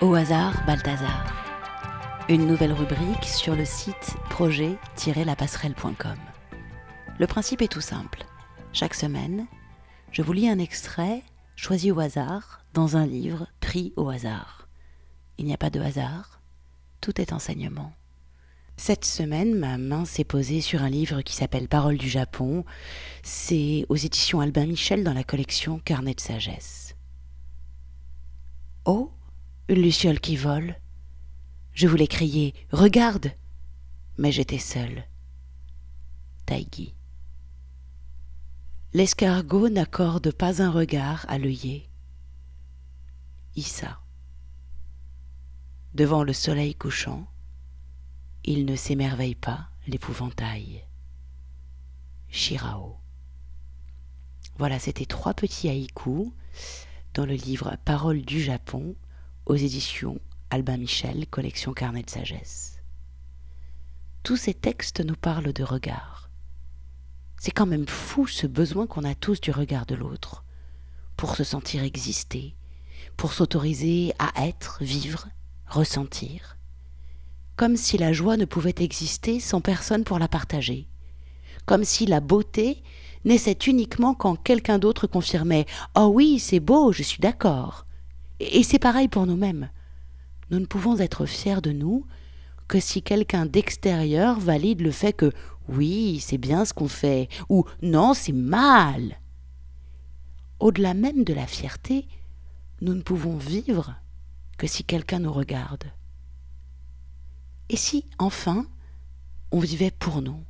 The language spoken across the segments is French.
Au hasard, Balthazar. Une nouvelle rubrique sur le site projet-lapasserelle.com. Le principe est tout simple. Chaque semaine, je vous lis un extrait choisi au hasard dans un livre pris au hasard. Il n'y a pas de hasard, tout est enseignement. Cette semaine, ma main s'est posée sur un livre qui s'appelle Paroles du Japon. C'est aux éditions Albin Michel dans la collection Carnet de sagesse. Oh Une luciole qui vole. Je voulais crier Regarde Mais j'étais seule. Taïgi. L'escargot n'accorde pas un regard à l'œillet. Issa. Devant le soleil couchant, il ne s'émerveille pas l'épouvantail. Shirao. Voilà, c'était trois petits haïkus dans le livre Paroles du Japon aux éditions Albin Michel, collection Carnet de sagesse. Tous ces textes nous parlent de regard. C'est quand même fou ce besoin qu'on a tous du regard de l'autre, pour se sentir exister, pour s'autoriser à être, vivre, ressentir comme si la joie ne pouvait exister sans personne pour la partager, comme si la beauté naissait uniquement quand quelqu'un d'autre confirmait Oh oui, c'est beau, je suis d'accord. Et c'est pareil pour nous-mêmes. Nous ne pouvons être fiers de nous que si quelqu'un d'extérieur valide le fait que oui, c'est bien ce qu'on fait, ou non, c'est mal. Au-delà même de la fierté, nous ne pouvons vivre que si quelqu'un nous regarde. Et si, enfin, on vivait pour nous?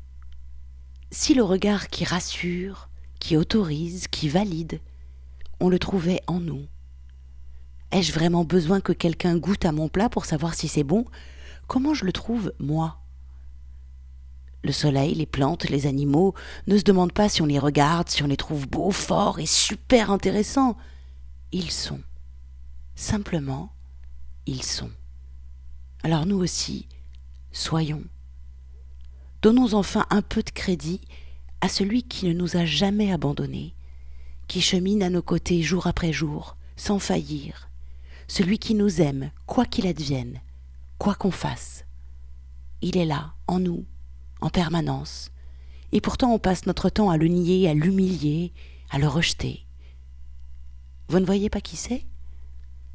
Si le regard qui rassure, qui autorise, qui valide, on le trouvait en nous Ai-je vraiment besoin que quelqu'un goûte à mon plat pour savoir si c'est bon? Comment je le trouve, moi? Le soleil, les plantes, les animaux ne se demandent pas si on les regarde, si on les trouve beaux, forts et super intéressants. Ils sont. Simplement, ils sont. Alors nous aussi, Soyons. Donnons enfin un peu de crédit à celui qui ne nous a jamais abandonnés, qui chemine à nos côtés jour après jour, sans faillir, celui qui nous aime, quoi qu'il advienne, quoi qu'on fasse. Il est là, en nous, en permanence, et pourtant on passe notre temps à le nier, à l'humilier, à le rejeter. Vous ne voyez pas qui c'est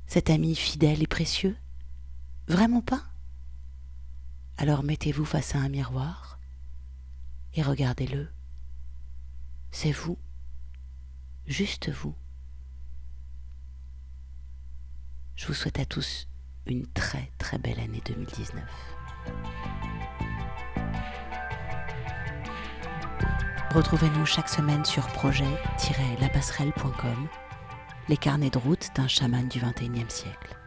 Cet ami fidèle et précieux? Vraiment pas? Alors mettez-vous face à un miroir et regardez-le. C'est vous, juste vous. Je vous souhaite à tous une très très belle année 2019. Retrouvez-nous chaque semaine sur projet-lapasserelle.com, les carnets de route d'un chaman du XXIe siècle.